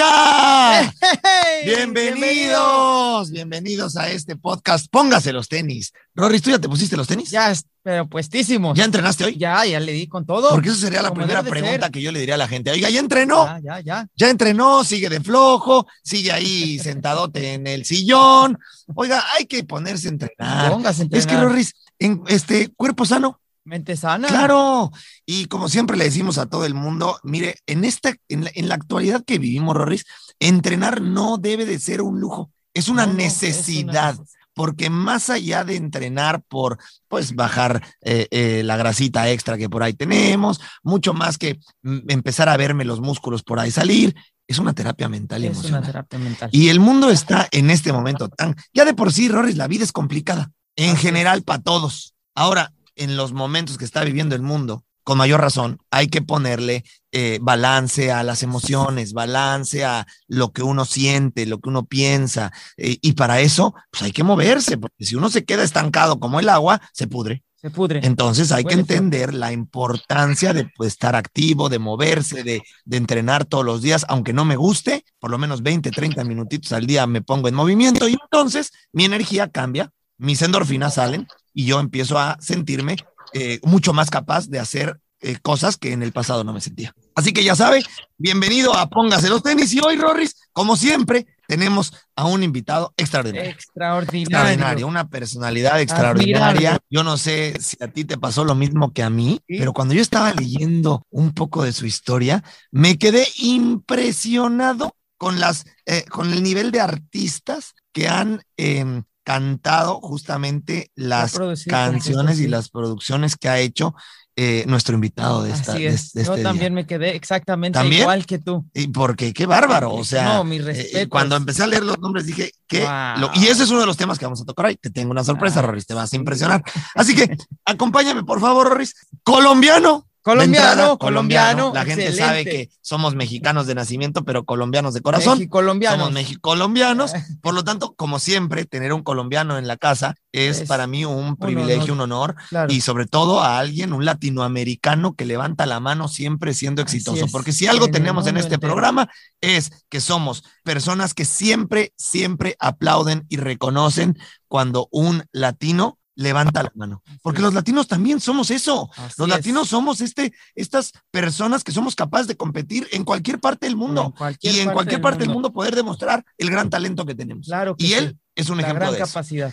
Bienvenidos, bienvenidos a este podcast. Póngase los tenis. Rory, ¿tú ya te pusiste los tenis? Ya, pero puestísimos. ¿Ya entrenaste hoy? Ya, ya le di con todo. Porque eso sería la primera pregunta que yo le diría a la gente. Oiga, ¿ya entrenó? Ya, ya, ya. Ya entrenó, sigue de flojo, sigue ahí sentadote en el sillón. Oiga, hay que ponerse a entrenar. Póngase a entrenar. Es que, Rory, en este cuerpo sano, Mente sana. Claro, y como siempre le decimos a todo el mundo, mire, en esta, en la, en la actualidad que vivimos, Rorris, entrenar no debe de ser un lujo, es una No, no, es una necesidad. Porque más allá de entrenar por, pues, bajar eh, eh, la grasita extra que por ahí tenemos, mucho más que mm, empezar a verme los músculos por ahí salir, es una terapia mental y Es una emocional. terapia mental. Y el mundo está en este momento tan, ya de por sí, Rorris, la vida es complicada, en general para todos. Ahora, en los momentos que está viviendo el mundo, con mayor razón, hay que ponerle eh, balance a las emociones, balance a lo que uno siente, lo que uno piensa. eh, y para eso, pues hay que moverse, porque si uno se queda estancado como el agua, se pudre. Se pudre. Entonces hay que Huele entender la importancia de pues, estar activo, de moverse, de, de entrenar todos los días, aunque no me guste, por lo menos 20, 30 minutitos al día me pongo en movimiento y entonces mi energía cambia, mis endorfinas salen y yo empiezo a sentirme eh, mucho más capaz de hacer eh, cosas que en el pasado no me sentía. Así que ya sabe, bienvenido a Póngase los tenis y hoy, Rorris, como siempre, tenemos a un invitado extraordinario. Extraordinario. Extraordinario, una personalidad extraordinaria. Admirable. Yo no sé si a ti te pasó lo mismo que a mí, Sí. pero cuando yo estaba leyendo un poco de su historia, me quedé impresionado con las, eh, con el nivel de artistas que han em, cantado justamente las canciones y las producciones que ha hecho eh, nuestro invitado de, esta, Así es. de Yo este también día. me quedé exactamente ¿También? igual que tú. Y porque qué bárbaro, o sea, No, mis eh, cuando empecé a leer los nombres dije que, Wow. lo- y ese es uno de los temas que vamos a tocar hoy. Te tengo una sorpresa, Ah, Rorris, te vas a impresionar. Así que acompáñame, por favor, Rorris. Colombiano. Colombiano, entrada, colombiano. La gente sabe excelente. que somos mexicanos de nacimiento, pero colombianos de corazón. Mexicolombianos. Somos mexicolombianos. Por lo tanto, como siempre, tener un colombiano en la casa es, Es para mí un privilegio, un honor Claro. y sobre todo a alguien, un latinoamericano que levanta la mano siempre siendo exitoso. Porque si algo en tenemos en este entero. programa es que somos personas que siempre, siempre aplauden y reconocen cuando un latino levanta la mano. Porque los latinos también somos eso. Así Los es. latinos somos este, estas personas que somos capaces de competir en cualquier parte del mundo y en cualquier parte del mundo. mundo poder demostrar el gran talento que tenemos. Claro que y sí. él es un La ejemplo gran de eso capacidad.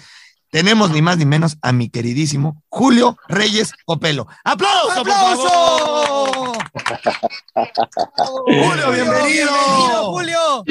tenemos ni más ni menos a mi queridísimo Julio Reyes Copelo. ¡Aplauso, por favor! ¡Aplauso! Julio, bienvenido. Julio.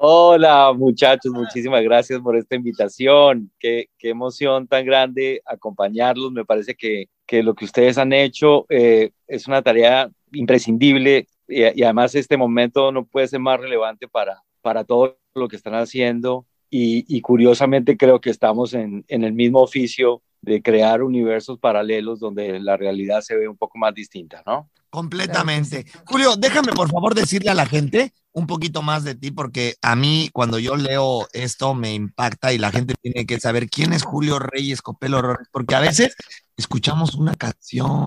Hola muchachos, muchísimas gracias por esta invitación. Qué, emoción tan grande acompañarlos. Me parece que, que lo que ustedes han hecho eh, es una tarea imprescindible y, y además este momento no puede ser más relevante para, para todo lo que están haciendo. Y, y curiosamente creo que estamos en, en el mismo oficio de crear universos paralelos donde la realidad se ve un poco más distinta, ¿no? Completamente. Julio, déjame por favor decirle a la gente un poquito más de ti, porque a mí cuando yo leo esto me impacta y la gente tiene que saber quién es Julio Reyes Copelo porque a veces escuchamos una canción,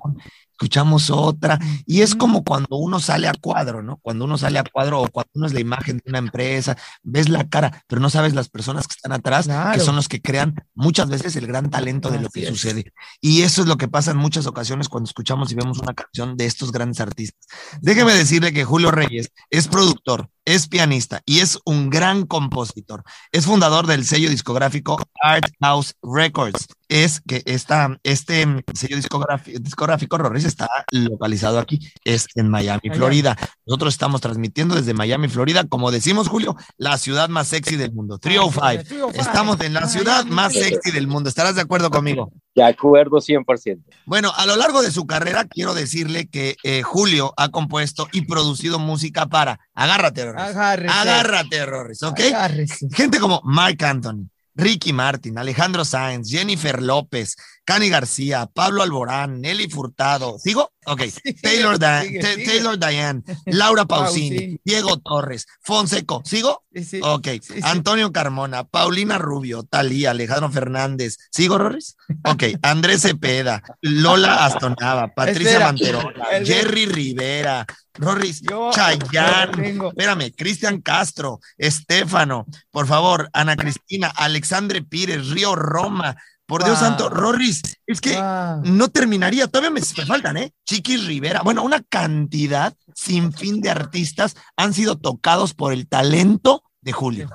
escuchamos otra, y es como cuando uno sale a cuadro, ¿no? Cuando uno sale a cuadro o cuando uno es la imagen de una empresa, ves la cara, pero no sabes las personas que están atrás, que son los que crean muchas veces el gran talento de lo que es. sucede. Y eso es lo que pasa en muchas ocasiones cuando escuchamos y vemos una canción de estos grandes artistas. Déjeme decirle que Julio Reyes es productor, es pianista y es un gran compositor. Es fundador del sello discográfico Art House Records. Es que esta, este mm, sello discográfico, discográfico Rorris está localizado aquí, es en Miami. Florida. Nosotros estamos transmitiendo desde Miami, Florida, como decimos, Julio, la ciudad más sexy del mundo. 305. 305. Estamos en la ciudad más sexy del mundo. ¿Estarás de acuerdo conmigo? De acuerdo 100%. Bueno, a lo largo de su carrera, quiero decirle que eh, Julio ha compuesto y producido música para Agárrate, Rorris. Agárrese. Agárrate, Rorris, ¿ok? Agárrese. Gente como Mark Anthony, Ricky Martin, Alejandro Sáenz, Jennifer López, Cani García, Pablo Alborán, Nelly Furtado. ¿Sigo? Ok, Sí, Taylor, Da- sigue, Ta- sigue. Taylor Diane, Laura Pausini, Pausini. Diego Torres, Fonseco, ¿sigo? Sí, sí. Ok, Sí. Antonio Carmona, Paulina Rubio, Talía, Alejandro Fernández, ¿sigo, Rorris? Ok, Andrés Cepeda, Lola Astonava, Patricia Espera. Manterola, El- Jerry Rivera, Rorris, Yo Chayanne, espérame, Cristian Castro, Estefano, por favor, Ana Cristina, Alexandre Pires, Río Roma, por Dios Wow. santo, Rorris, es que Wow. no terminaría, todavía me, me faltan, ¿eh? Chiquis Rivera, bueno, una cantidad sin fin de artistas han sido tocados por el talento de Julio.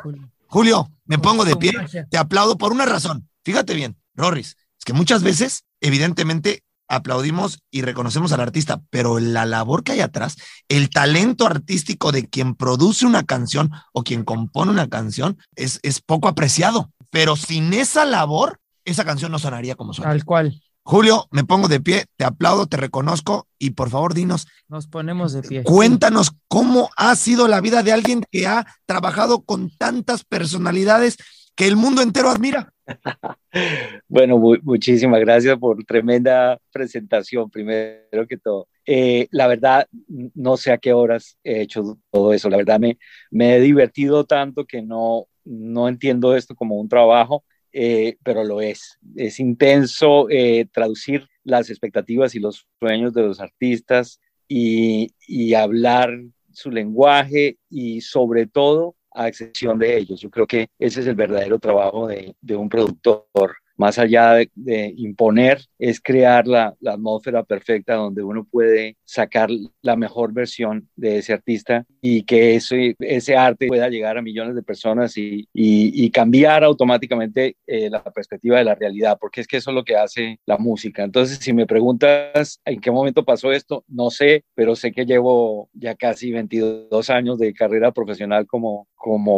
Julio, me pongo de pie, te aplaudo por una razón. Fíjate bien, Rorris, es que muchas veces, evidentemente, aplaudimos y reconocemos al artista, pero la labor que hay atrás, el talento artístico de quien produce una canción o quien compone una canción es, es poco apreciado. Pero sin esa labor, esa canción no sonaría como suena. Tal cual. Julio, me pongo de pie, te aplaudo, te reconozco y por favor dinos, Nos ponemos de pie. cuéntanos cómo ha sido la vida de alguien que ha trabajado con tantas personalidades que el mundo entero admira. Bueno, mu- muchísimas gracias por tremenda presentación, primero que todo. Eh, la verdad, no sé a qué horas he hecho todo eso. La verdad, me, me he divertido tanto que no, no entiendo esto como un trabajo, eh, pero lo es. Es intenso eh, traducir las expectativas y los sueños de los artistas y, y hablar su lenguaje y sobre todo a excepción de ellos. Yo creo que ese es el verdadero trabajo de, de un productor. Más allá de, imponer, es crear la, atmósfera perfecta donde uno puede sacar la mejor versión de ese artista y que ese, arte pueda llegar a millones de personas y, cambiar automáticamente eh, la perspectiva de la realidad, porque es que eso es lo que hace la música. Entonces, si me preguntas en qué momento pasó esto, no sé, pero sé que llevo ya casi 22 años de carrera profesional como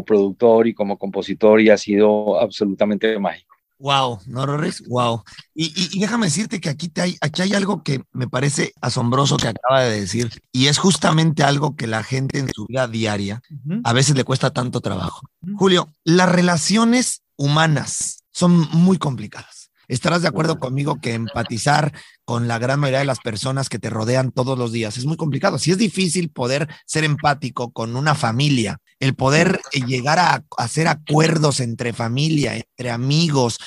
productor y como compositor y ha sido absolutamente mágico. Wow, ¿no, Rorris? Wow. Y, y, y, déjame decirte que aquí, te hay, aquí hay algo que me parece asombroso que acaba de decir, y es justamente algo que la gente en su vida diaria uh -huh. a veces le cuesta tanto trabajo. Uh -huh. Julio, las relaciones humanas son muy complicadas. Estarás de acuerdo conmigo que empatizar con la gran mayoría de las personas que te rodean todos los días es muy complicado. Si es difícil poder ser empático con una familia, el poder llegar a hacer acuerdos entre familia, entre amigos,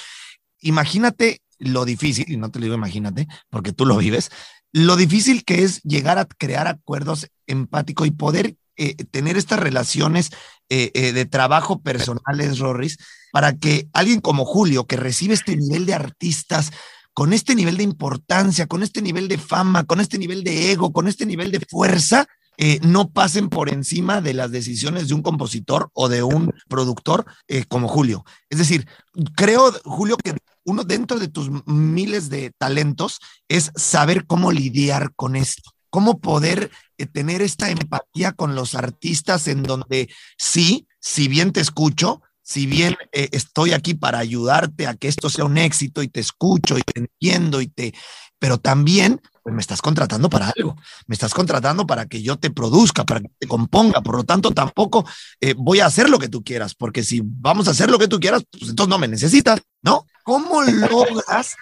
imagínate lo difícil, y no te lo digo imagínate, porque tú lo vives, lo difícil que es llegar a crear acuerdos empáticos y poder eh, tener estas relaciones eh, eh, de trabajo personales, Rorris, para que alguien como Julio, que recibe este nivel de artistas, con este nivel de importancia, con este nivel de fama, con este nivel de ego, con este nivel de fuerza, eh, no pasen por encima de las decisiones de un compositor o de un productor como Julio. Es decir, creo, Julio, que uno dentro de tus miles de talentos es saber cómo lidiar con esto, cómo poder tener esta empatía con los artistas en donde sí, si bien te escucho, si bien eh, estoy aquí para ayudarte a que esto sea un éxito y te escucho y te entiendo y te, pero también pues me estás contratando para algo, me estás contratando para que yo te produzca, para que te componga, por lo tanto tampoco eh, voy a hacer lo que tú quieras, porque si vamos a hacer lo que tú quieras, pues entonces no me necesitas, ¿no? ¿Cómo logras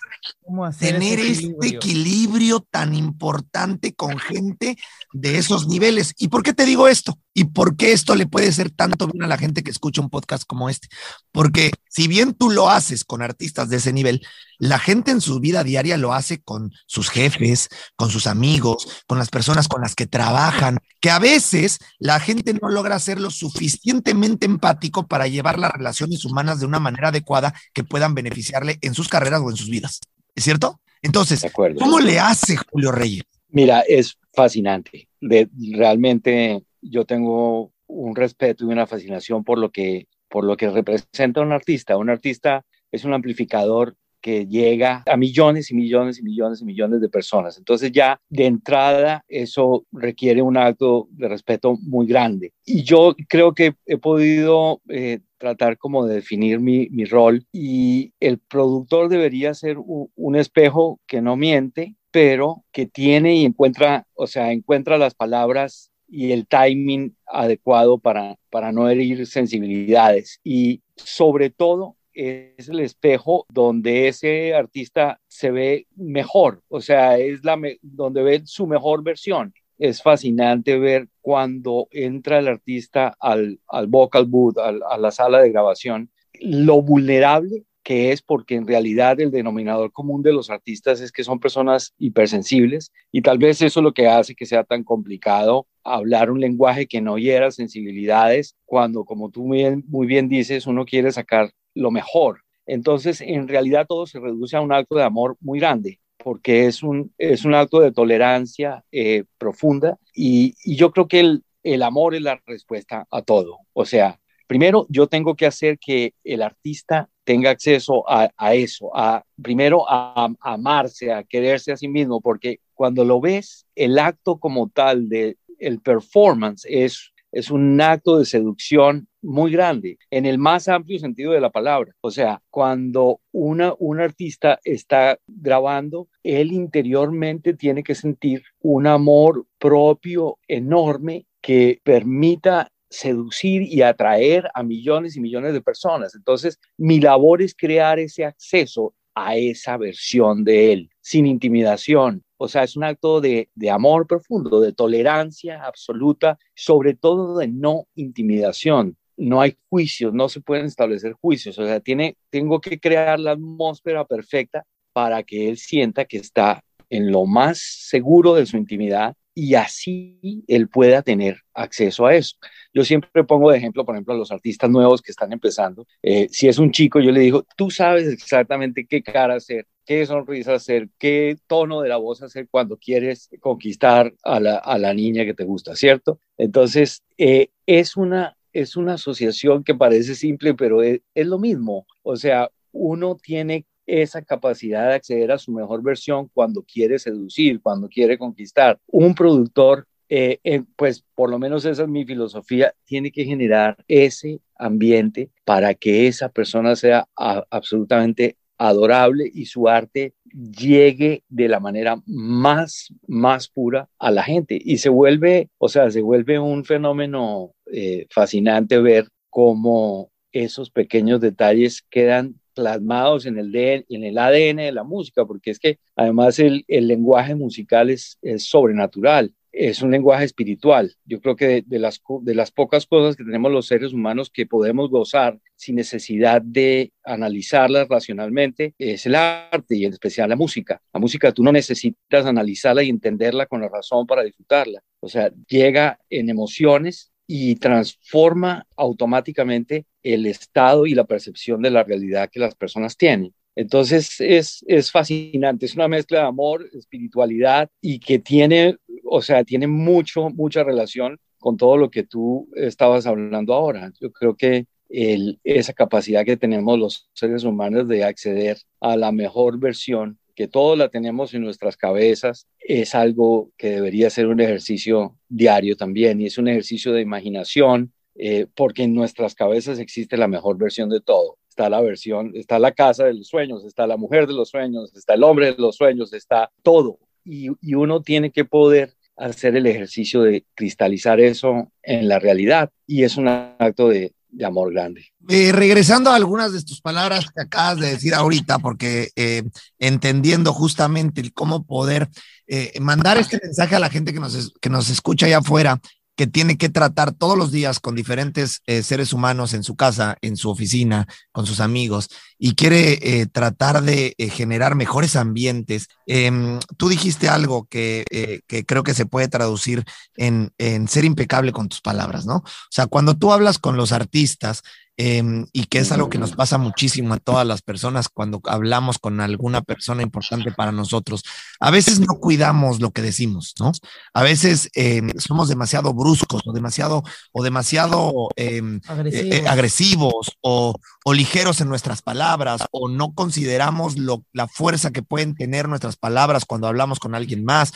¿Cómo tener equilibrio? este equilibrio tan importante con gente de esos niveles? ¿Y por qué te digo esto? ¿Y por qué esto le puede ser tanto bien a la gente que escucha un podcast como este? Porque si bien tú lo haces con artistas de ese nivel, la gente en su vida diaria lo hace con sus jefes, con sus amigos, con las personas con las que trabajan, que a veces la gente no logra ser lo suficientemente empático para llevar las relaciones humanas de una manera adecuada que puedan beneficiarle en sus carreras o en sus vidas. ¿Es cierto? Entonces, ¿cómo le hace Julio Reyes? Mira, es fascinante. De, realmente yo tengo un respeto y una fascinación por lo que por lo que representa un artista. Un artista es un amplificador que llega a millones y millones y millones y millones de personas. Entonces ya de entrada eso requiere un acto de respeto muy grande. Y yo creo que he podido eh, tratar como de definir mi, mi, rol y el productor debería ser un, espejo que no miente, pero que tiene y encuentra, o sea, encuentra las palabras y el timing adecuado para, para no herir sensibilidades y sobre todo es el espejo donde ese artista se ve mejor, o sea, es la donde ve su mejor versión. Es fascinante ver cuando entra el artista al, al vocal booth, a la sala de grabación, lo vulnerable que es porque en realidad el denominador común de los artistas es que son personas hipersensibles y tal vez eso es lo que hace que sea tan complicado hablar un lenguaje que no hiera sensibilidades cuando, como tú muy bien, muy bien dices, uno quiere sacar lo mejor. Entonces, en realidad todo se reduce a un acto de amor muy grande porque es un, es un acto de tolerancia eh, profunda y, yo creo que el, el amor es la respuesta a todo. O sea, primero yo tengo que hacer que el artista tenga acceso a, a eso, a primero a, a, amarse, a quererse a sí mismo, porque cuando lo ves, el acto como tal de el performance es es un acto de seducción muy grande, en el más amplio sentido de la palabra. O sea, cuando una, un artista está grabando, él interiormente tiene que sentir un amor propio enorme que permita seducir y atraer a millones y millones de personas. Entonces, mi labor es crear ese acceso a esa versión de él, sin intimidación, o sea, es un acto de, amor profundo, de tolerancia absoluta, sobre todo de no intimidación. No hay juicios, no se pueden establecer juicios. O sea, tiene, tengo que crear la atmósfera perfecta para que él sienta que está en lo más seguro de su intimidad y así él pueda tener acceso a eso. Yo siempre pongo de ejemplo, por ejemplo, a los artistas nuevos que están empezando. Eh, si es un chico, yo le digo, tú sabes exactamente qué cara hacer, qué sonrisa hacer, qué tono de la voz hacer cuando quieres conquistar a la, a la niña que te gusta, ¿cierto? Entonces, eh, es, una, es una asociación que parece simple, pero es, es lo mismo. O sea, uno tiene esa capacidad de acceder a su mejor versión cuando quiere seducir, cuando quiere conquistar. Un productor eh, eh, pues por lo menos esa es mi filosofía, tiene que generar ese ambiente para que esa persona sea absolutamente adorable y su arte llegue de la manera más, más pura a la gente. Y se vuelve, o sea, se vuelve un fenómeno eh, fascinante ver cómo esos pequeños detalles quedan plasmados en el, en el ADN de la música, porque es que además el, lenguaje musical es, sobrenatural es un lenguaje espiritual. Yo creo que de, las, de las pocas cosas que tenemos los seres humanos que podemos gozar sin necesidad de analizarlas racionalmente es el arte y en especial la música. La música tú no necesitas analizarla y entenderla con la razón para disfrutarla. O sea, llega en emociones y transforma automáticamente el estado y la percepción de la realidad que las personas tienen. Entonces es, es fascinante, es una mezcla de amor, espiritualidad y que tiene o sea, tiene mucho, mucha relación con todo lo que tú estabas hablando ahora. Yo creo que esa capacidad que tenemos los seres humanos de acceder a la mejor versión, que todos la tenemos en nuestras cabezas, es algo que debería ser un ejercicio diario también y es un ejercicio de imaginación, eh, porque en nuestras cabezas existe la mejor versión de todo. Está la versión, está la casa de los sueños, está la mujer de los sueños, está el hombre de los sueños, está todo. y uno tiene que poder hacer el ejercicio de cristalizar eso en la realidad y es un acto de, amor grande. Eh, regresando a algunas de tus palabras que acabas de decir ahorita, porque eh, entendiendo justamente cómo poder eh, mandar este mensaje a la gente que nos, que nos escucha allá afuera, que tiene que tratar todos los días con diferentes eh, seres humanos en su casa, en su oficina, con sus amigos, y quiere eh, tratar de eh, generar mejores ambientes. Em, tú dijiste algo que, que, creo que se puede traducir en, en ser impecable con tus palabras, ¿no? O sea, cuando tú hablas con los artistas, Em, y que es algo que nos pasa muchísimo a todas las personas cuando hablamos con alguna persona importante para nosotros. A veces no cuidamos lo que decimos, ¿no? A veces em, somos demasiado bruscos o demasiado, o demasiado em, eh, eh, agresivos, o, o, ligeros en nuestras palabras o no consideramos lo, la fuerza que pueden tener nuestras palabras cuando hablamos con alguien más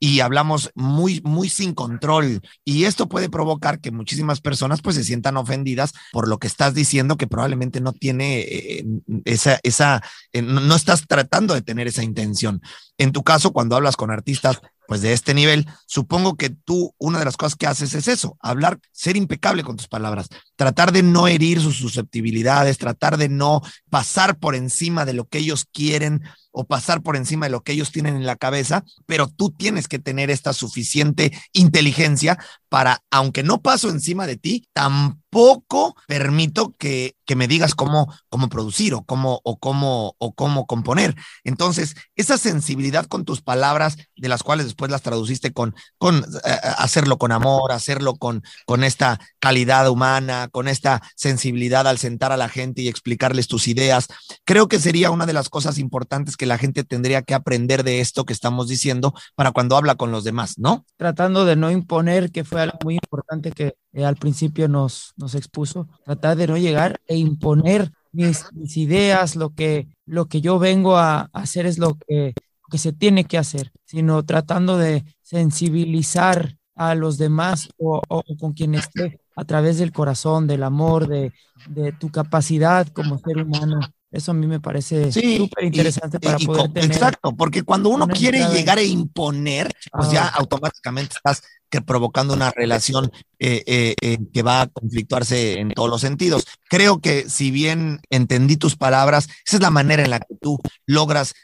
y hablamos muy, muy sin control. Y esto puede provocar que muchísimas personas pues se sientan ofendidas por lo que estás diciendo que probablemente no tiene eh, esa, esa, eh, no estás tratando de tener esa intención. En tu caso, cuando hablas con artistas, pues de este nivel, supongo que tú una de las cosas que haces es eso, hablar, ser impecable con tus palabras, tratar de no herir sus susceptibilidades, tratar de no pasar por encima de lo que ellos quieren o pasar por encima de lo que ellos tienen en la cabeza, pero tú tienes que tener esta suficiente inteligencia para, aunque no paso encima de ti, tampoco permito que, que me digas cómo, cómo producir o cómo, o, cómo, o cómo componer. Entonces, esa sensibilidad con tus palabras, de las cuales después las traduciste con, con eh, hacerlo con amor, hacerlo con, con esta calidad humana, con esta sensibilidad al sentar a la gente y explicarles tus ideas, creo que sería una de las cosas importantes que la gente tendría que aprender de esto que estamos diciendo para cuando habla con los demás, ¿no? Tratando de no imponer, que fue algo muy importante que eh, al principio nos, nos expuso, tratar de no llegar e imponer mis, ideas, lo que, lo que yo vengo a, hacer es lo que, que se tiene que hacer, sino tratando de sensibilizar a los demás o, o, con quien esté a través del corazón, del amor, de, de tu capacidad como ser humano eso a mí me parece súper interesante para poder tener. Exacto, porque cuando uno quiere llegar a imponer, pues ya automáticamente estás que provocando una relación eh, eh, eh, que va a conflictuarse en todos los sentidos. Creo que si bien entendí tus palabras, esa es la manera en la que tú logras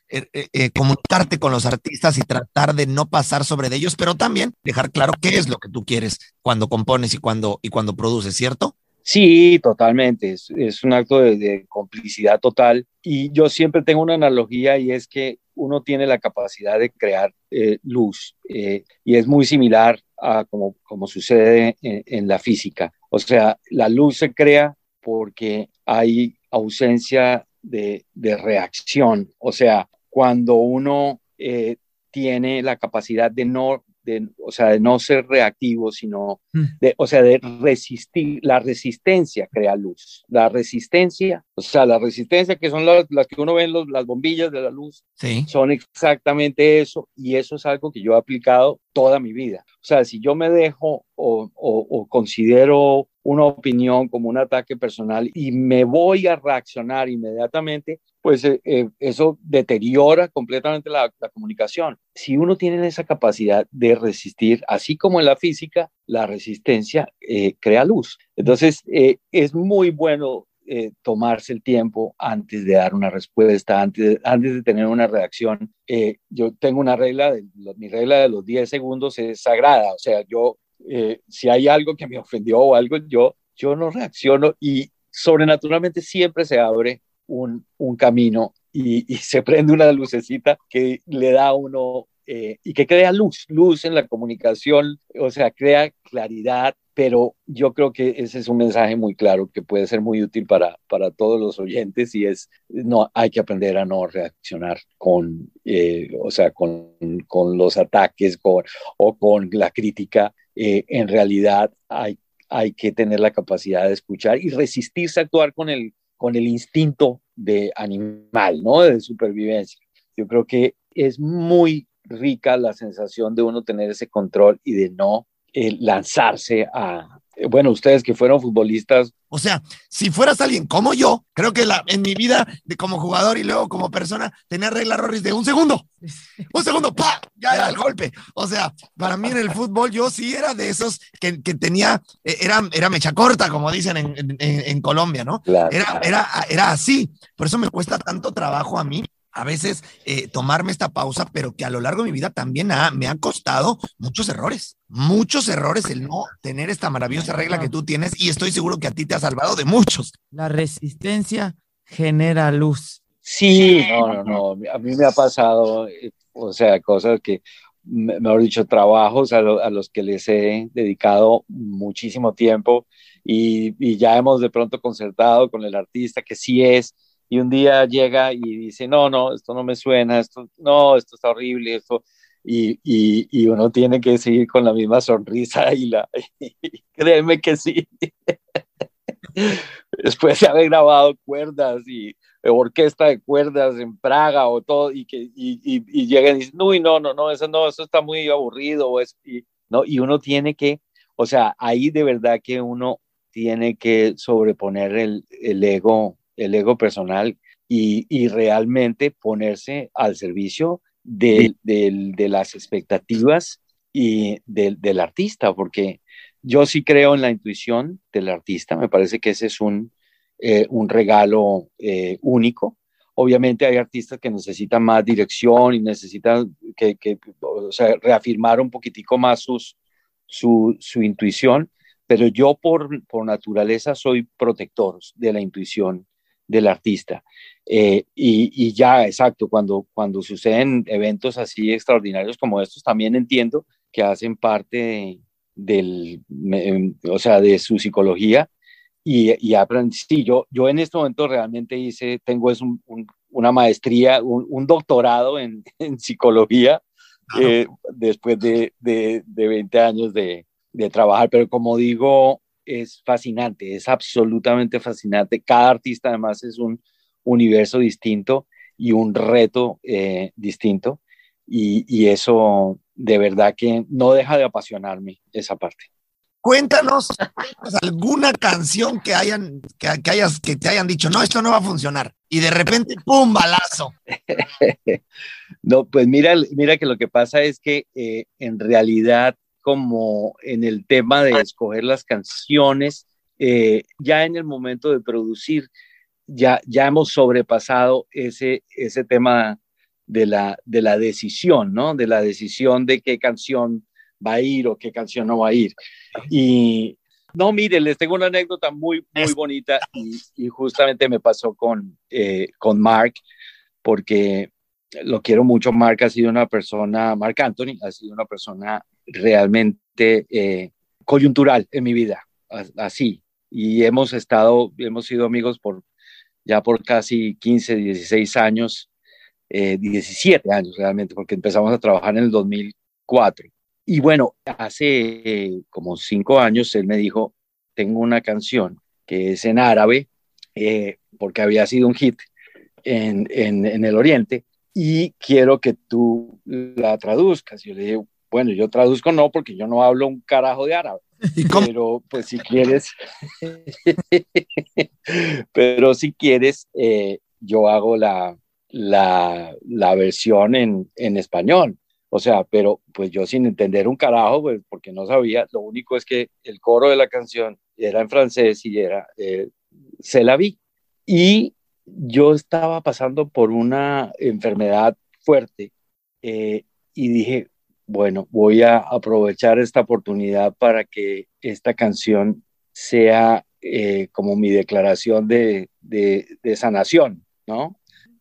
comunicarte con los artistas y tratar de no pasar sobre de ellos, pero también dejar claro qué es lo que tú quieres cuando compones y cuando, y cuando produces, ¿cierto? Sí, totalmente. Es, un acto de, complicidad total. Y yo siempre tengo una analogía y es que uno tiene la capacidad de crear eh, luz eh, y es muy similar a como, como sucede en, en, la física. O sea, la luz se crea porque hay ausencia de, de reacción. O sea, cuando uno eh, tiene la capacidad de no de, o sea, de no ser reactivo, sino, mm. de, o sea, de resistir. La resistencia crea luz. La resistencia, o sea, la resistencia que son las, las que uno ve en los, las bombillas de la luz, sí. son exactamente eso. Y eso es algo que yo he aplicado toda mi vida. O sea, si yo me dejo o, o, o considero una opinión como un ataque personal y me voy a reaccionar inmediatamente, pues eh, eh, eso deteriora completamente la, comunicación. Si uno tiene esa capacidad de resistir, así como en la física, la resistencia eh, crea luz. Entonces, es muy bueno tomarse el tiempo antes de dar una respuesta, antes de, tener una reacción. yo tengo una regla, de, mi regla de los 10 segundos es sagrada, o sea, yo si hay algo que me ofendió o algo, yo, yo no reacciono y sobrenaturalmente siempre se abre un, un camino y, se prende una lucecita que le da a uno eh, y que crea luz, luz en la comunicación, o sea, crea claridad, pero yo creo que ese es un mensaje muy claro que puede ser muy útil para, para todos los oyentes y es, no, hay que aprender a no reaccionar con, eh, o sea, con, con los ataques con, o con la crítica, eh, en realidad hay, hay que tener la capacidad de escuchar y resistirse a actuar con el, con el instinto de animal, ¿no? De supervivencia. Yo creo que es muy rica la sensación de uno tener ese control y de no eh, lanzarse a, bueno, ustedes que fueron futbolistas. O sea, si fueras alguien como yo, creo que la, en mi vida de como jugador y luego como persona, tenía regla Rorris de un segundo. Un segundo, ¡pa! Ya era el golpe. O sea, para mí en el fútbol yo sí era de esos que, que tenía, eh, era, era mecha corta, como dicen en, en, en Colombia, ¿no? Claro, era, era, era así. Por eso me cuesta tanto trabajo a mí a veces eh, tomarme esta pausa, pero que a lo largo de mi vida también ha, me han costado muchos errores, muchos errores el no tener esta maravillosa regla que tú tienes y estoy seguro que a ti te ha salvado de muchos. La resistencia genera luz. Sí, no, no, no, a mí me ha pasado, o sea, cosas que, mejor dicho, trabajos a, lo, a los que les he dedicado muchísimo tiempo y, y ya hemos de pronto concertado con el artista que sí es y un día llega y dice, no, no, esto no me suena, esto, no, esto está horrible, esto, y, y, y uno tiene que seguir con la misma sonrisa y la, y créeme que sí. Después de haber grabado cuerdas y orquesta de cuerdas en Praga o todo, y que y, llegan y dicen, uy, no, no, no, eso no, eso está muy aburrido, o es, y, no, y uno tiene que, o sea, ahí de verdad que uno tiene que sobreponer el, el ego el ego personal y, y, realmente ponerse al servicio de, de las expectativas y del artista, porque yo sí creo en la intuición del artista, me parece que ese es un, eh, un regalo eh, único. Obviamente hay artistas que necesitan más dirección y necesitan que, que o sea, reafirmar un poquitico más sus, su, su intuición, pero yo por, por naturaleza soy protector de la intuición del artista. Eh, y, y, ya, exacto, cuando, cuando suceden eventos así extraordinarios como estos, también entiendo que hacen parte del, o sea, de su psicología y, y Sí, yo, yo en este momento realmente hice, tengo es una maestría, un, doctorado en, en psicología eh, después de, de, de, 20 años de, de trabajar, pero como digo, es fascinante, es absolutamente fascinante. Cada artista además es un universo distinto y un reto eh, distinto. Y, y, eso de verdad que no deja de apasionarme esa parte. Cuéntanos alguna canción que hayan que, hayas que te hayan dicho, no, esto no va a funcionar. Y de repente, ¡pum! balazo. no, pues mira, mira que lo que pasa es que eh, en realidad, como en el tema de escoger las canciones, eh, ya en el momento de producir, ya, ya hemos sobrepasado ese, ese tema de la, de la decisión, ¿no? De la decisión de qué canción va a ir o qué canción no va a ir. Y no, mire, les tengo una anécdota muy, muy bonita y, justamente me pasó con, eh, con Mark, porque lo quiero mucho. Mark ha sido una persona, Mark Anthony ha sido una persona realmente eh, coyuntural en mi vida, así. Y hemos estado, hemos sido amigos por ya por casi 15, 16 años, 17 eh, años realmente, porque empezamos a trabajar en el 2004. Y bueno, hace eh, como cinco años él me dijo, tengo una canción que es en árabe, eh, porque había sido un hit en, en, el Oriente, y quiero que tú la traduzcas. Yo le dije, bueno, yo traduzco no, porque yo no hablo un carajo de árabe. Pero pues si quieres, pero si quieres, eh, yo hago la, la, la versión en, en español. O sea, pero pues yo sin entender un carajo, pues porque no sabía, lo único es que el coro de la canción era en francés y era eh, Se la vi. Y yo estaba pasando por una enfermedad fuerte eh, y dije, bueno, voy a aprovechar esta oportunidad para que esta canción sea eh, como mi declaración de, de, sanación, ¿no?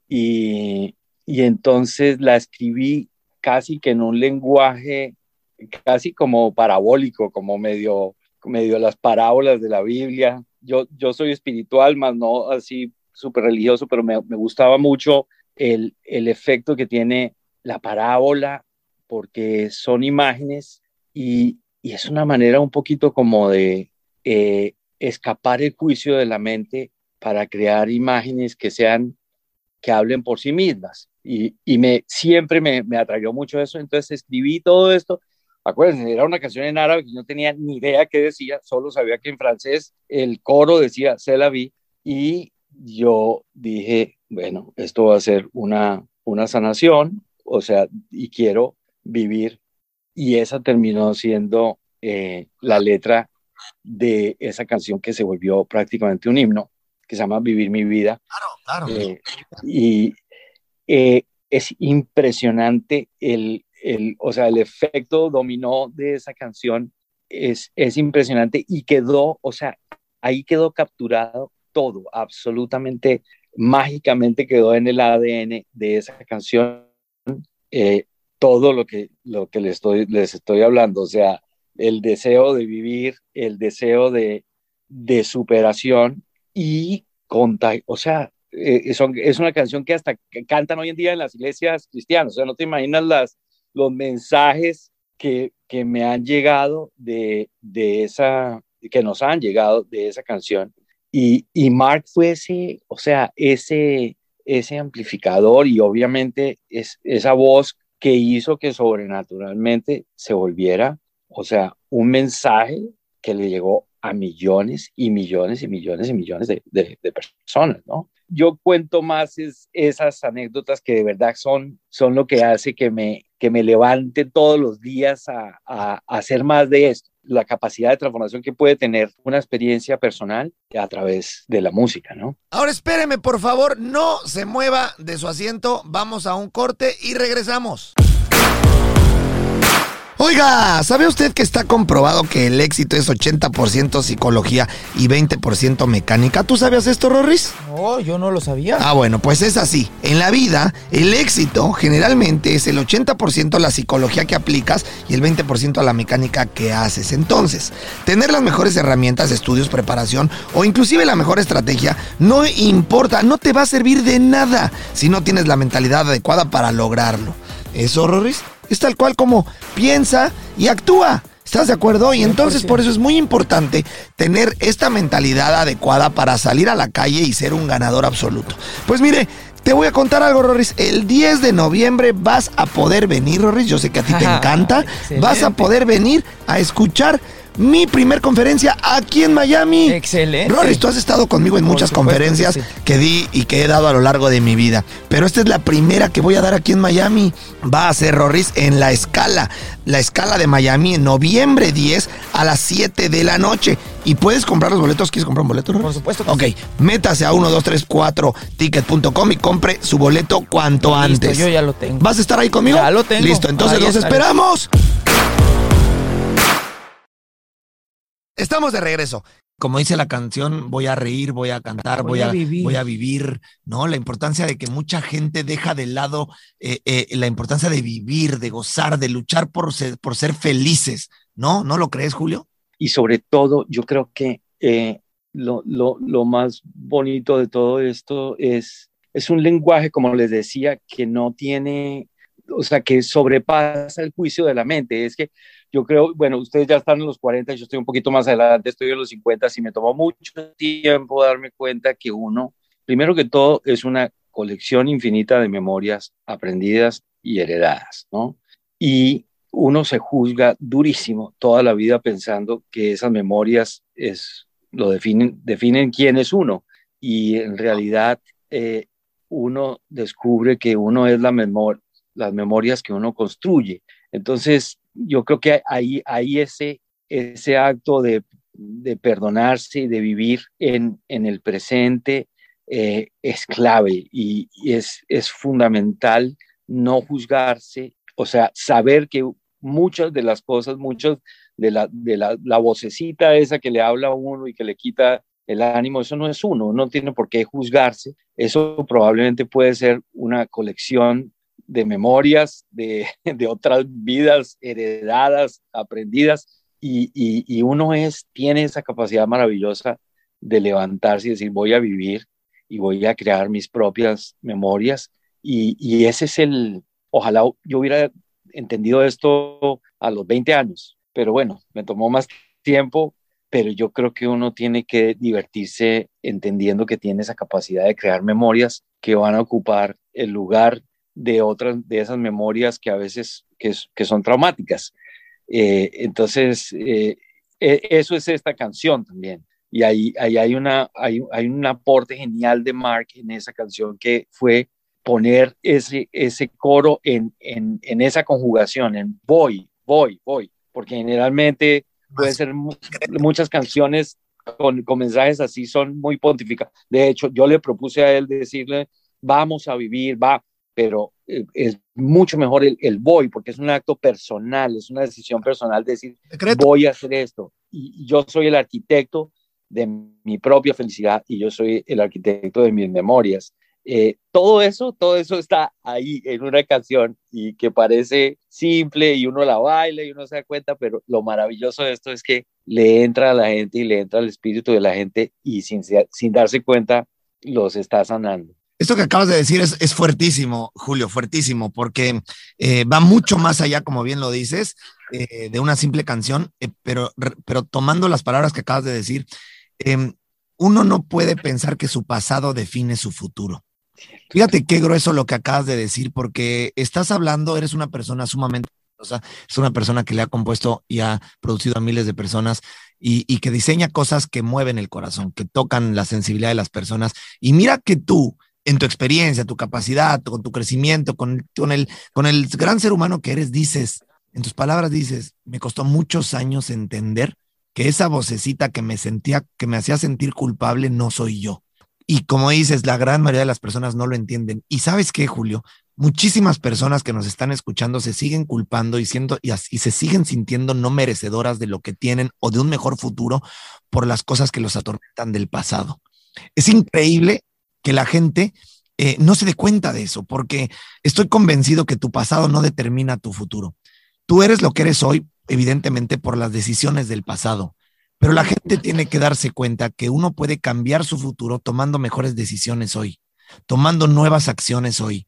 Y, y entonces la escribí casi que en un lenguaje casi como parabólico, como medio, medio las parábolas de la Biblia. Yo, yo soy espiritual, más no así súper religioso, pero me, me, gustaba mucho el, el efecto que tiene la parábola, porque son imágenes y, y es una manera un poquito como de eh, escapar el juicio de la mente para crear imágenes que sean, que hablen por sí mismas. Y, y me, siempre me, me atrayó mucho eso, entonces escribí todo esto. Acuérdense, era una canción en árabe que no tenía ni idea qué decía, solo sabía que en francés el coro decía Se la vi y yo dije, bueno, esto va a ser una, una sanación, o sea, y quiero vivir. Y esa terminó siendo eh, la letra de esa canción que se volvió prácticamente un himno, que se llama Vivir mi vida. Claro, claro. Eh, y, eh, es impresionante el, el, o sea, el efecto dominó de esa canción es, es impresionante y quedó, o sea, ahí quedó capturado todo, absolutamente mágicamente quedó en el ADN de esa canción eh, todo lo que, lo que les, estoy, les estoy hablando, o sea, el deseo de vivir, el deseo de, de superación y contar, o sea, eh, es una canción que hasta cantan hoy en día en las iglesias cristianas. O sea, no te imaginas las, los mensajes que, que me han llegado de, de, esa, que nos han llegado de esa canción. Y, y Mark fue ese, o sea, ese, ese amplificador y obviamente es esa voz que hizo que sobrenaturalmente se volviera, o sea, un mensaje que le llegó a millones y millones y millones y millones de, personas, ¿no? Yo cuento más es, esas anécdotas que de verdad son, son lo que hace que me, que me levante todos los días a, a hacer más de esto la capacidad de transformación que puede tener una experiencia personal a través de la música, ¿no? Ahora espéreme, por favor, no se mueva de su asiento, vamos a un corte y regresamos. Oiga, ¿sabe usted que está comprobado que el éxito es 80% psicología y 20% mecánica? ¿Tú sabías esto, Rorris? No, yo no lo sabía. Ah, bueno, pues es así. En la vida, el éxito generalmente es el 80% la psicología que aplicas y el 20% la mecánica que haces. Entonces, tener las mejores herramientas, estudios, preparación o inclusive la mejor estrategia no importa, no te va a servir de nada si no tienes la mentalidad adecuada para lograrlo. ¿Eso, Rorris? Es tal cual como piensa y actúa. ¿Estás de acuerdo? Y entonces por eso es muy importante tener esta mentalidad adecuada para salir a la calle y ser un ganador absoluto. Pues mire, te voy a contar algo, Rorris. El 10 de noviembre vas a poder venir, Rorris. Yo sé que a ti te encanta. vas a poder venir a escuchar mi primer conferencia aquí en Miami. Excelente. Rory, tú has estado conmigo en muchas conferencias que, di y que he dado a lo largo de mi vida. Pero esta es la primera que voy a dar aquí en Miami. Va a ser, Rorris, en la escala. La escala de Miami en noviembre 10 a las 7 de la noche. Y puedes comprar los boletos. ¿Quieres comprar un boleto, Por supuesto. ok, métase a 1234ticket.com y compre su boleto cuanto antes. Yo ya lo tengo. ¿Vas a estar ahí conmigo? Ya lo tengo. Listo, entonces los esperamos. Estamos de regreso. Como dice la canción, voy a reír, voy a cantar, voy, a, vivir. voy a vivir, ¿no? La importancia de que mucha gente deja de lado eh, eh, la importancia de vivir, de gozar, de luchar por ser, por ser felices, ¿no? ¿No lo crees, Julio? Y sobre todo, yo creo que eh, lo, lo, lo, más bonito de todo esto es, es un lenguaje, como les decía, que no tiene, o sea, que sobrepasa el juicio de la mente. Es que yo creo, bueno, ustedes ya están en los 40, yo estoy un poquito más adelante, estoy en los 50, y me tomó mucho tiempo darme cuenta que uno, primero que todo, es una colección infinita de memorias aprendidas y heredadas, ¿no? Y uno se juzga durísimo toda la vida pensando que esas memorias es, lo definen, definen quién es uno. Y en realidad eh, uno descubre que uno es la memoria, las memorias que uno construye. Entonces, yo creo que ahí, ahí ese, ese acto de, de perdonarse y de vivir en, en el presente eh, es clave y, es, es fundamental no juzgarse, o sea, saber que muchas de las cosas, muchas de la, de la, la vocecita esa que le habla a uno y que le quita el ánimo, eso no es uno, no tiene por qué juzgarse, eso probablemente puede ser una colección de memorias de, de otras vidas heredadas, aprendidas, y, y, uno es, tiene esa capacidad maravillosa de levantarse y decir, voy a vivir y voy a crear mis propias memorias, y, y ese es el, ojalá yo hubiera entendido esto a los 20 años, pero bueno, me tomó más tiempo, pero yo creo que uno tiene que divertirse entendiendo que tiene esa capacidad de crear memorias que van a ocupar el lugar de otras de esas memorias que a veces que, que son traumáticas. Eh, entonces, eh, e, eso es esta canción también. Y ahí, ahí hay, una, hay, hay, un aporte genial de Mark en esa canción que fue poner ese, ese coro en, en, en esa conjugación, en voy, voy, voy, porque generalmente pueden ser muchas canciones con, con, mensajes así, son muy pontificados. De hecho, yo le propuse a él decirle, vamos a vivir, va, pero eh, es mucho mejor el, el, voy, porque es un acto personal, es una decisión personal decir, voy a hacer esto. Y yo soy el arquitecto de mi propia felicidad y yo soy el arquitecto de mis memorias. Eh, todo eso, todo eso está ahí en una canción y que parece simple y uno la baila y uno se da cuenta, pero lo maravilloso de esto es que le entra a la gente y le entra al espíritu de la gente y sin, sin darse cuenta los está sanando. Esto que acabas de decir es, fuertísimo, Julio, fuertísimo, porque eh, va mucho más allá, como bien lo dices, eh, de una simple canción, eh, pero, pero tomando las palabras que acabas de decir, em, uno no puede pensar que su pasado define su futuro. Fíjate qué grueso lo que acabas de decir, porque estás hablando, eres una persona sumamente, o es una persona que le ha compuesto y ha producido a miles de personas y, que diseña cosas que mueven el corazón, que tocan la sensibilidad de las personas. Y mira que tú, en tu experiencia, tu capacidad, con tu crecimiento, con, con, el, con el gran ser humano que eres, dices, en tus palabras dices, me costó muchos años entender que esa vocecita que me sentía, que me hacía sentir culpable, no soy yo. Y como dices, la gran mayoría de las personas no lo entienden. Y sabes qué, Julio, muchísimas personas que nos están escuchando se siguen culpando y, siendo, y, se siguen sintiendo no merecedoras de lo que tienen o de un mejor futuro por las cosas que los atormentan del pasado. Es increíble que la gente eh, no se dé cuenta de eso, porque estoy convencido que tu pasado no determina tu futuro. Tú eres lo que eres hoy, evidentemente, por las decisiones del pasado. Pero la gente tiene que darse cuenta que uno puede cambiar su futuro tomando mejores decisiones hoy, tomando nuevas acciones hoy.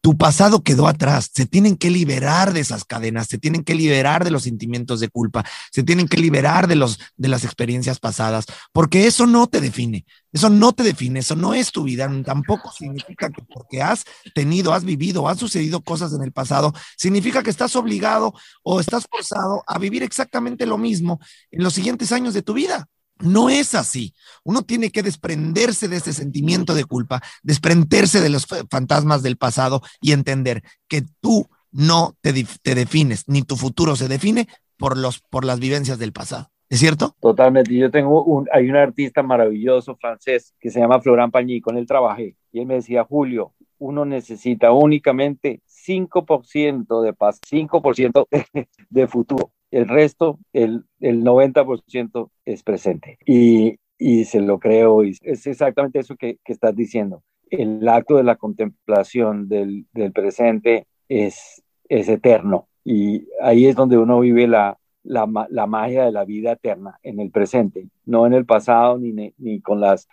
Tu pasado quedó atrás, se tienen que liberar de esas cadenas, se tienen que liberar de los sentimientos de culpa, se tienen que liberar de, los, de las experiencias pasadas, porque eso no te define, eso no te define, eso no es tu vida, tampoco significa que porque has tenido, has vivido, han sucedido cosas en el pasado, significa que estás obligado o estás forzado a vivir exactamente lo mismo en los siguientes años de tu vida. No es así. Uno tiene que desprenderse de ese sentimiento de culpa, desprenderse de los fantasmas del pasado y entender que tú no te, defines, ni tu futuro se define por, los, por las vivencias del pasado. ¿Es cierto? Totalmente. Yo tengo un, hay un artista maravilloso francés que se llama Florent Pagny, con él trabajé. Y él me decía, Julio, uno necesita únicamente 5% de paz, 5% de futuro. El resto, el, el 90% es presente. Y, y, se lo creo. Y es exactamente eso que, que, estás diciendo. El acto de la contemplación del, del presente es, es eterno. Y ahí es donde uno vive la, la, la, magia de la vida eterna en el presente, no en el pasado ni, ni con, las,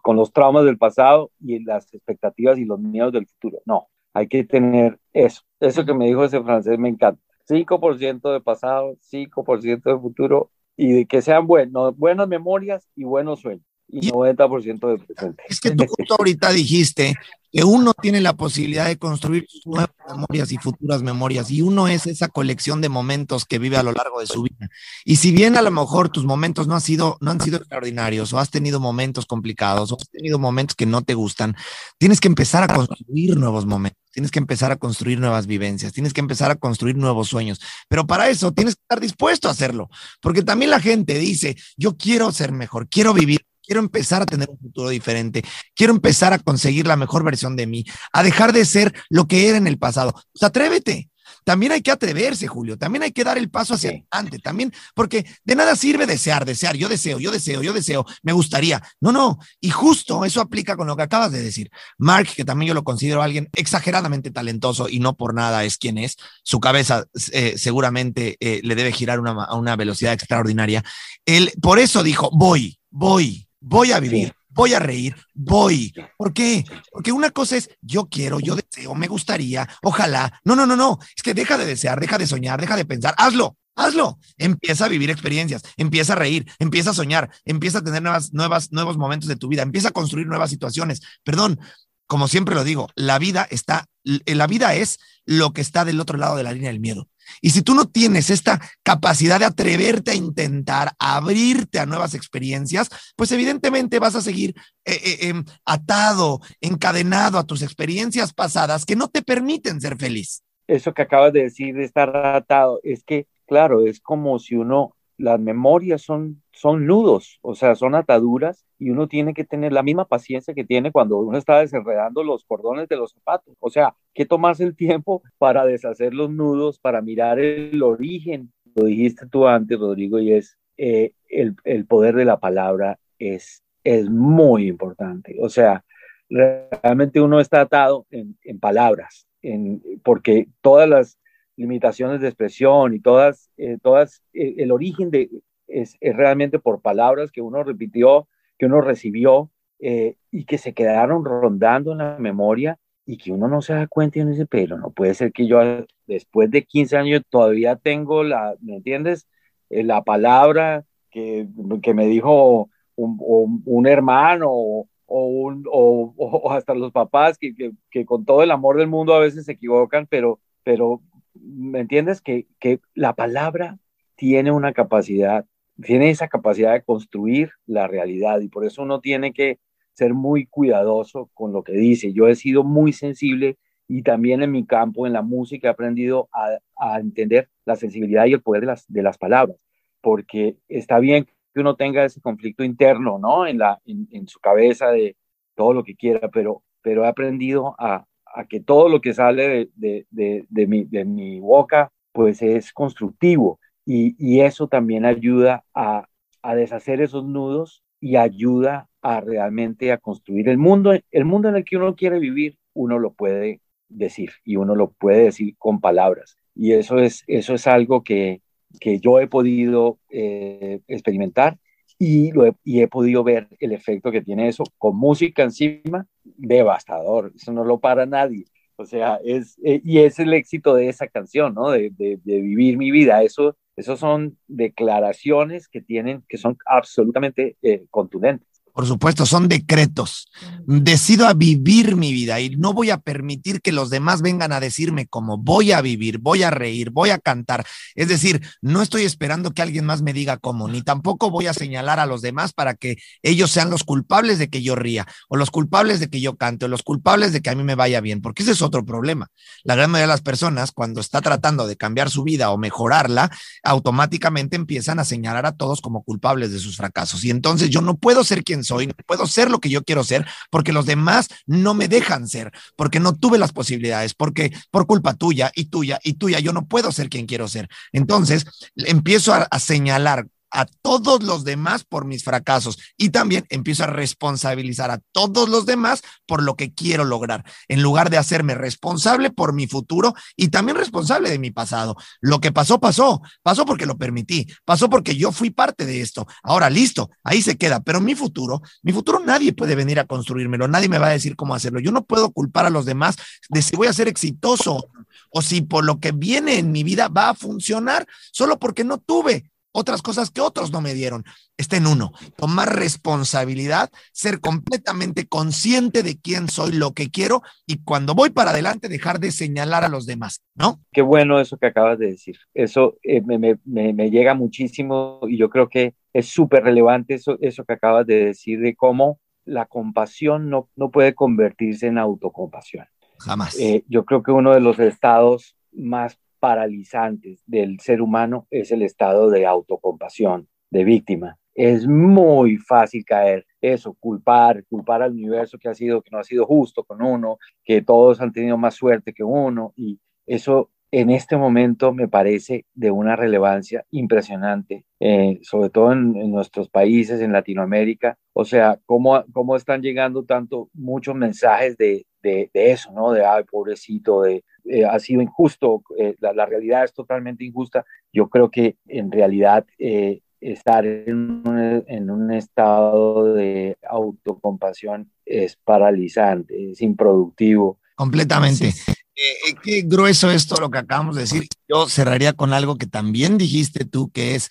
con los traumas del pasado y las expectativas y los miedos del futuro. No, hay que tener eso. Eso que me dijo ese francés me encanta. 5% de pasado, 5% de futuro y de que sean buenos, buenas memorias y buenos sueños y 90% de presente. Es que tú justo ahorita dijiste que uno tiene la posibilidad de construir sus nuevas memorias y futuras memorias, y uno es esa colección de momentos que vive a lo largo de su vida. Y si bien a lo mejor tus momentos no han sido, no han sido extraordinarios, o has tenido momentos complicados, o has tenido momentos que no te gustan, tienes que empezar a construir nuevos momentos, tienes que empezar a construir nuevas vivencias, tienes que empezar a construir nuevos sueños. Pero para eso tienes que estar dispuesto a hacerlo, porque también la gente dice, yo quiero ser mejor, quiero vivir quiero empezar a tener un futuro diferente, quiero empezar a conseguir la mejor versión de mí, a dejar de ser lo que era en el pasado. Pues atrévete. También hay que atreverse, Julio. También hay que dar el paso hacia adelante. También, porque de nada sirve desear, desear. Yo deseo, yo deseo, yo deseo. Me gustaría. No, no. Y justo eso aplica con lo que acabas de decir. Mark, que también yo lo considero alguien exageradamente talentoso y no por nada es quien es. Su cabeza eh, seguramente eh, le debe girar una, a una velocidad extraordinaria. Él por eso dijo: Voy, voy, voy a vivir, voy a reír, voy. ¿Por qué? Porque una cosa es yo quiero, yo deseo, me gustaría, ojalá. No, no, no, no. Es que deja de desear, deja de soñar, deja de pensar. Hazlo, hazlo. Empieza a vivir experiencias, empieza a reír, empieza a soñar, empieza a tener nuevas, nuevas, nuevos momentos de tu vida, empieza a construir nuevas situaciones. Perdón, como siempre lo digo, la vida está, la vida es lo que está del otro lado de la línea del miedo. Y si tú no tienes esta capacidad de atreverte a intentar abrirte a nuevas experiencias, pues evidentemente vas a seguir eh, eh, em, atado, encadenado a tus experiencias pasadas que no te permiten ser feliz. Eso que acabas de decir de estar atado, es que, claro, es como si uno, las memorias son, son nudos, o sea, son ataduras y uno tiene que tener la misma paciencia que tiene cuando uno está desenredando los cordones de los zapatos. O sea, que tomarse el tiempo para deshacer los nudos, para mirar el origen. Lo dijiste tú antes, Rodrigo, y es eh, el, el, poder de la palabra es, es muy importante. O sea, realmente uno está atado en, en palabras, en, porque todas las limitaciones de expresión y todas, eh, todas eh, el origen de, es, es, realmente por palabras que uno repitió que uno recibió eh, y que se quedaron rondando en la memoria y que uno no se da cuenta y uno dice, pero no puede ser que yo después de 15 años todavía tengo la, ¿me entiendes? Eh, la palabra que, que, me dijo un, un, hermano o, un, o, o, hasta los papás que, que, que, con todo el amor del mundo a veces se equivocan, pero, pero ¿me entiendes? Que, que la palabra tiene una capacidad tiene esa capacidad de construir la realidad y por eso uno tiene que ser muy cuidadoso con lo que dice. Yo he sido muy sensible y también en mi campo, en la música, he aprendido a, entender la sensibilidad y el poder de las, de las palabras, porque está bien que uno tenga ese conflicto interno, ¿no? En, la, en, su cabeza de todo lo que quiera, pero, pero he aprendido a, a que todo lo que sale de, de, de, mi, de mi boca, pues es constructivo y, y eso también ayuda a, a deshacer esos nudos y ayuda a realmente a construir el mundo, el mundo en el que uno quiere vivir, uno lo puede decir y uno lo puede decir con palabras. Y eso es, eso es algo que, que yo he podido eh, experimentar y, he, podido ver el efecto que tiene eso con música encima, devastador, eso no lo para nadie. O sea, es, eh, y es el éxito de esa canción, ¿no? De, vivir mi vida. Eso, eso son declaraciones que tienen, que son absolutamente eh, contundentes. Por supuesto, son decretos. Decido a vivir mi vida y no voy a permitir que los demás vengan a decirme cómo voy a vivir, voy a reír, voy a cantar. Es decir, no estoy esperando que alguien más me diga cómo, ni tampoco voy a señalar a los demás para que ellos sean los culpables de que yo ría, o los culpables de que yo cante, o los culpables de que a mí me vaya bien, porque ese es otro problema. La gran mayoría de las personas, cuando está tratando de cambiar su vida o mejorarla, automáticamente empiezan a señalar a todos como culpables de sus fracasos. Y entonces yo no puedo ser quien soy, no puedo ser lo que yo quiero ser porque los demás no me dejan ser, porque no tuve las posibilidades, porque por culpa tuya y tuya y tuya yo no puedo ser quien quiero ser. Entonces empiezo a, a señalar a todos los demás por mis fracasos y también empiezo a responsabilizar a todos los demás por lo que quiero lograr, en lugar de hacerme responsable por mi futuro y también responsable de mi pasado. Lo que pasó, pasó, pasó porque lo permití, pasó porque yo fui parte de esto. Ahora, listo, ahí se queda, pero mi futuro, mi futuro nadie puede venir a construírmelo, nadie me va a decir cómo hacerlo. Yo no puedo culpar a los demás de si voy a ser exitoso o si por lo que viene en mi vida va a funcionar solo porque no tuve otras cosas que otros no me dieron. Está en uno, tomar responsabilidad, ser completamente consciente de quién soy, lo que quiero y cuando voy para adelante dejar de señalar a los demás, ¿no? Qué bueno eso que acabas de decir. Eso eh, me, me, me, llega muchísimo y yo creo que es súper relevante eso, eso que acabas de decir de cómo la compasión no, no puede convertirse en autocompasión. Jamás. Eh, yo creo que uno de los estados más paralizantes del ser humano es el estado de autocompasión, de víctima. Es muy fácil caer eso, culpar, culpar al universo que ha sido, que no ha sido justo con uno, que todos han tenido más suerte que uno, y eso en este momento me parece de una relevancia impresionante, eh, sobre todo en, nuestros países, en Latinoamérica. O sea, cómo, cómo están llegando tanto muchos mensajes de, de, de eso, ¿no? De, ay, pobrecito, de, eh, ha sido injusto, eh, la, la, realidad es totalmente injusta. Yo creo que en realidad eh, estar en un, en un, estado de autocompasión es paralizante, es improductivo. Completamente. Sí. Eh, qué grueso es todo lo que acabamos de decir. Yo cerraría con algo que también dijiste tú, que es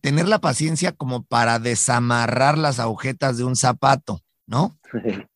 tener la paciencia como para desamarrar las agujetas de un zapato, ¿no?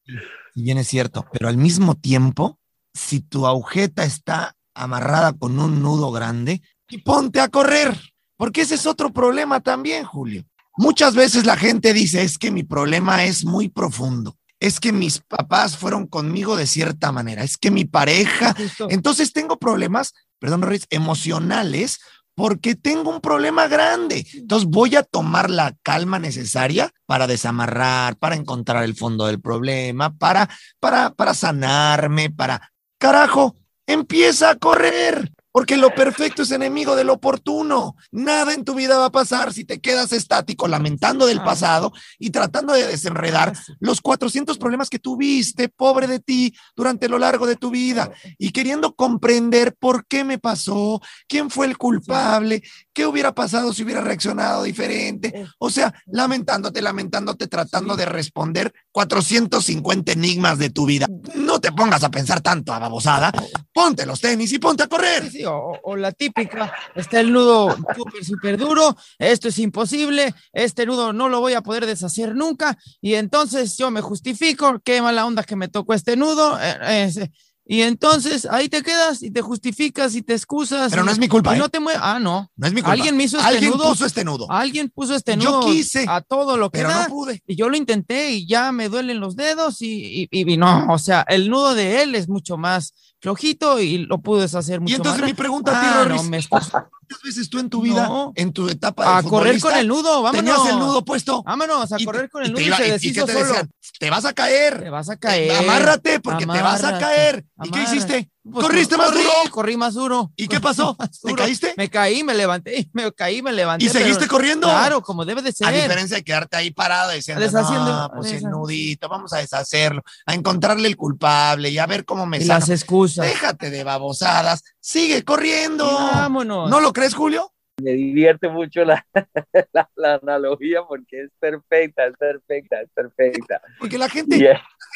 Y bien es cierto, pero al mismo tiempo si tu agujeta está amarrada con un nudo grande, y ponte a correr, porque ese es otro problema también, Julio. Muchas veces la gente dice, es que mi problema es muy profundo, es que mis papás fueron conmigo de cierta manera, es que mi pareja, entonces tengo problemas, perdón, Ruiz, emocionales porque tengo un problema grande. Entonces voy a tomar la calma necesaria para desamarrar, para encontrar el fondo del problema, para, para, para sanarme, para Carajo, empieza a correr. Porque lo perfecto es enemigo de lo oportuno. Nada en tu vida va a pasar si te quedas estático lamentando del pasado y tratando de desenredar los 400 problemas que tuviste, pobre de ti, durante lo largo de tu vida y queriendo comprender por qué me pasó, quién fue el culpable, qué hubiera pasado si hubiera reaccionado diferente. O sea, lamentándote, lamentándote, tratando de responder 450 enigmas de tu vida. No te pongas a pensar tanto a babosada. Ponte los tenis y ponte a correr. Sí, sí, o, o, la típica, está el nudo súper, súper duro, esto es imposible, este nudo no lo voy a poder deshacer nunca, y entonces yo me justifico, qué mala onda que me tocó este nudo, eh, eh, Y entonces ahí te quedas y te justificas y te excusas. Pero no es mi culpa, y ¿eh? no te mueves. Ah, no. No es mi culpa. Alguien me hizo este Alguien nudo. puso este nudo, Alguien puso este Yo nudo quise, a todo lo que pero da. no pude. Y yo lo intenté y ya me duelen los dedos y, y, y- y no, o sea, el nudo de él es mucho más flojito y lo pude deshacer mucho Y entonces más. mi pregunta a ti, Ah, no, me. ¿cuántas veces tú en tu vida, No. en tu etapa de a correr con el nudo, vámonos. tenías el nudo puesto? Vámonos, a y te- correr con y el te nudo y, iba- y- y deshizo qué te solo. decían? Te vas a caer. Te vas a caer. Amárrate porque te vas a Amárrate, caer. ¿Y qué hiciste? Pues, ¿Corriste más corrí, duro? Corrí más duro. ¿Y qué pasó? ¿Te caíste? Me caí, me levanté, me caí, me levanté. ¿Y seguiste pero- corriendo? Claro, como debe de ser. A diferencia de quedarte ahí parado diciendo, Deshaciendo- no, pues el desha- nudito, vamos a deshacerlo, a encontrarle el culpable y a ver cómo me y sano. las excusas. Déjate de babosadas, sigue corriendo. Y vámonos. ¿No lo crees, Julio? Me divierte mucho la, la, la analogía porque es perfecta, es perfecta, es perfecta. Porque la gente,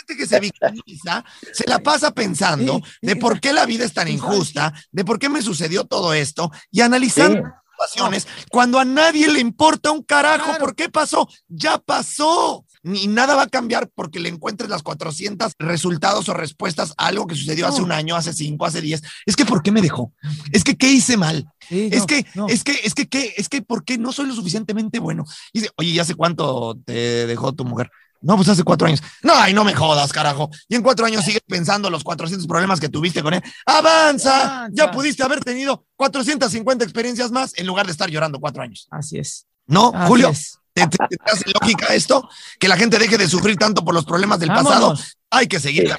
gente que se victimiza se la pasa pensando de por qué la vida es tan injusta, de por qué me sucedió todo esto y analizando Sí. situaciones cuando a nadie le importa un carajo Claro. por qué pasó, ya pasó. Ni nada va a cambiar porque le encuentres las 400 resultados o respuestas a algo que sucedió hace un año, hace cinco, hace 10. Es que ¿por qué me dejó? Es que ¿qué hice mal? Sí, es no, que, no. es que, es que, ¿qué? Es que, ¿por qué no soy lo suficientemente bueno? Y dice, oye, ¿y hace cuánto te dejó tu mujer? No, pues hace cuatro años. No, ay, no me jodas, carajo. Y en cuatro años sigues pensando los 400 problemas que tuviste con él. ¡Avanza! Avanza. Ya pudiste haber tenido 450 experiencias más en lugar de estar llorando cuatro años. Así es. ¿No, así Julio? es. ¿Te, te- te hace lógica esto? Que la gente deje de sufrir tanto por los problemas del pasado. Hay que seguir Sí.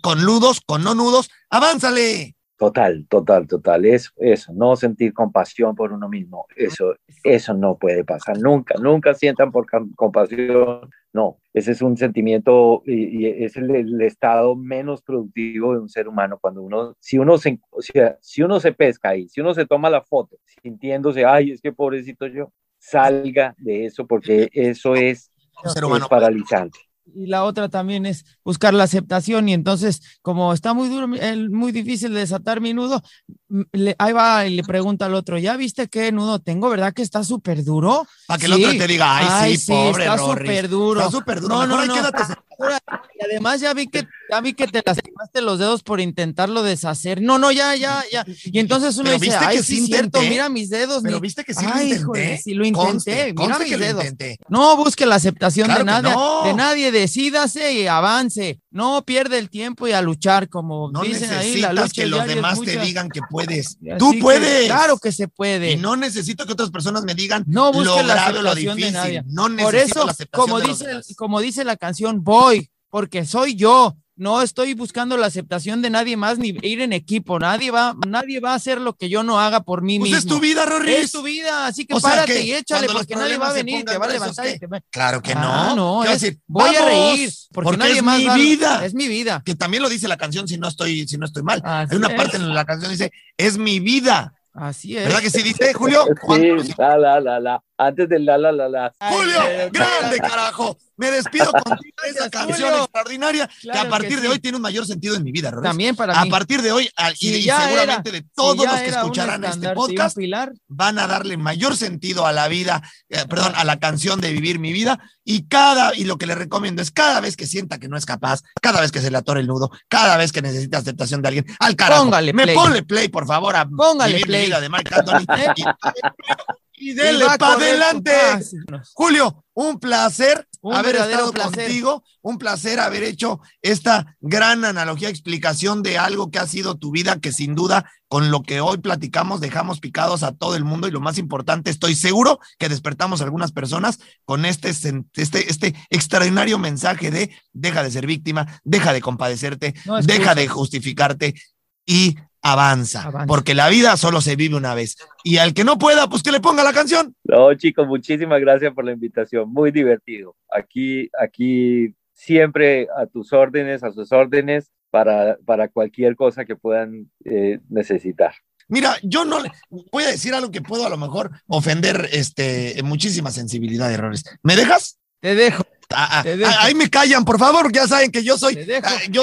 con nudos, con no nudos. ¡Avánzale! Total, total, total. Eso, eso, no sentir compasión por uno mismo. Eso, eso no puede pasar nunca. Nunca sientan por compasión. No, ese es un sentimiento y, y es el, el estado menos productivo de un ser humano. Cuando uno, si uno se, o sea, si uno se pesca ahí, si uno se toma la foto sintiéndose, ay, es que pobrecito yo, salga de eso porque eso es, es paralizante. Y la otra también es buscar la aceptación y entonces como está muy duro, muy difícil de desatar mi nudo, le- ahí va y le pregunta al otro, ¿ya viste qué nudo tengo? ¿Verdad que está súper duro? Para que el Sí. otro te diga, ay, sí, pobre está súper duro. Está súper duro. No, Mejor no, no. quédate Y además ya vi que ya vi que te lastimaste los dedos por intentarlo deshacer. No, no, ya, ya, ya. Y entonces uno dice, ay, sí, sí cierto, intenté. mira mis dedos. Pero viste que sí Ay, lo intenté. sí lo intenté, Conste, mira conste mis dedos. intenté. No busque la aceptación Claro de nadie, no. de nadie, decídase y avance. No pierde el tiempo y a luchar, como No dicen ahí, la necesitas lucha que los demás te digan que puedes. Tú que, puedes. claro que se puede. Y no necesito que otras personas me digan No lo busque la lo de difícil. nadie. No necesito Por eso, la aceptación como de los dice, demás. como dice la canción, voy, porque soy yo. No estoy buscando la aceptación de nadie más ni ir en equipo. Nadie va, nadie va a hacer lo que yo no haga por mí Pues mismo. es tu vida, Rorris. Es tu vida, así que O párate que y échale, porque nadie va a venir, te va a levantar y ¿qué? te va Claro que Ah, no. no, ¿Qué va a es- decir? voy a reír, porque, Porque nadie es más mi va- vida. Es mi vida. Que también lo dice la canción si no estoy, si no estoy mal. Así Hay una es. parte en la canción que dice, es mi vida. Así es. ¿Verdad que sí dice, Julio? Sí, la, la, la, la. Antes del la, la, la, la. Julio, grande carajo. Me despido contigo de esa canción Julio. extraordinaria que a que partir de hoy tiene un mayor sentido en mi vida, Rorris. También para A mí. partir de hoy, al- y, Si y ya seguramente de todos Si los que escucharán este podcast, pilar, van a darle mayor sentido a la vida, eh, perdón, a la canción de Vivir mi vida. Y cada, y lo que le recomiendo es cada vez que sienta que no es capaz, cada vez que se le atore el nudo, cada vez que necesita aceptación de alguien, al carajo. Póngale me play. ponle play, por favor, a Póngale Vivir play. mi vida de Marc Anthony. y, y dele para adelante. Julio, un placer Un haber estado placer. contigo, un placer haber hecho esta gran analogía, explicación de algo que ha sido tu vida, que sin duda con lo que hoy platicamos dejamos picados a todo el mundo y lo más importante, estoy seguro que despertamos a algunas personas con este, este, este extraordinario mensaje de deja de ser víctima, deja de compadecerte, No deja de justificarte y avanza, Avanza. porque la vida solo se vive una vez. Y al que no pueda, pues que le ponga la canción. No, chicos, muchísimas gracias por la invitación. Muy divertido. Aquí, aquí siempre a tus órdenes, a sus órdenes para, para cualquier cosa que puedan eh, necesitar. Mira, yo no le voy a decir algo que puedo a lo mejor ofender este, muchísima sensibilidad de errores. ¿Me dejas? Te dejo. Ah, ah, Te dejo. ah, ahí me callan, por favor, ya saben que yo soy. Te dejo. ah, yo,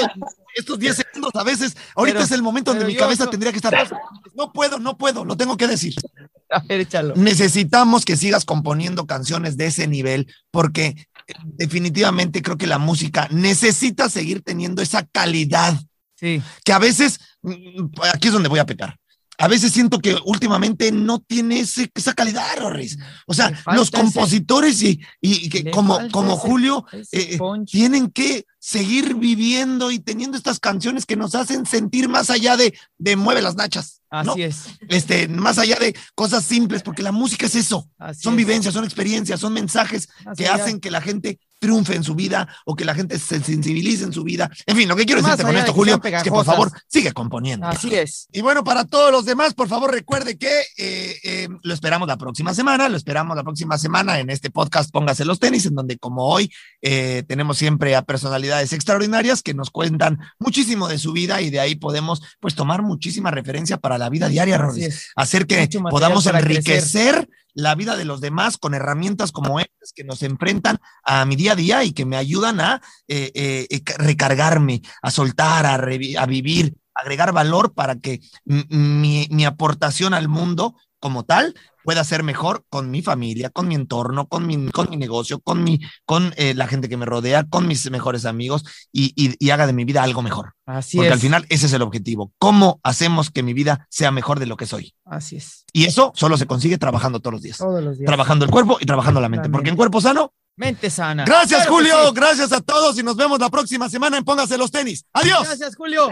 estos 10 segundos a veces, ahorita Pero- es el momento donde mi yo- cabeza yo- tendría que estar. No puedo, no puedo, lo tengo que decir. A ver, échalo. Necesitamos que sigas componiendo canciones de ese nivel, porque eh, definitivamente creo que la música necesita seguir teniendo esa calidad. Sí. Sí. Que a veces, mm, aquí es donde voy a pecar. A veces siento que últimamente no tiene ese- esa calidad, Rorris. O sea, los ese- compositores y, y que como, como ese- Julio ese eh, punch. tienen que seguir viviendo y teniendo estas canciones que nos hacen sentir más allá de, de mueve las nachas. ¿no? Así es. Este, más allá de cosas simples, porque la música es eso. así Son es. vivencias, son experiencias, son mensajes que hacen que la gente triunfe en su vida o que la gente se sensibilice en su vida. En fin, lo que quiero Más decirte con esto, Julio, es que por favor sigue componiendo. Así es. Y bueno, para todos los demás, por favor, recuerde que eh, eh, lo esperamos la próxima semana, lo esperamos la próxima semana en este podcast Póngase los tenis, en donde como hoy eh, tenemos siempre a personalidades extraordinarias que nos cuentan muchísimo de su vida y de ahí podemos pues tomar muchísima referencia para la vida diaria, es. Hacer que podamos enriquecer la vida de los demás con herramientas como estas que nos enfrentan a mi día a día y que me ayudan a eh, eh, eh, recargarme, a soltar, a, a vivir, agregar valor para que mi, mi aportación al mundo como tal pueda ser mejor con mi familia, con mi entorno, con mi, con mi negocio, con, mi, con eh, la gente que me rodea, con mis mejores amigos y, y- y haga de mi vida algo mejor. Así Porque es. al final ese es el objetivo. ¿Cómo hacemos que mi vida sea mejor de lo que soy? Así es. Y eso solo se consigue trabajando todos los días. Todos los días. Trabajando el cuerpo y trabajando la mente. La Porque en cuerpo sano. Mente sana. Gracias, Claro Julio. sí. Gracias a todos y nos vemos la próxima semana en Póngase los tenis. Adiós. Gracias, Julio.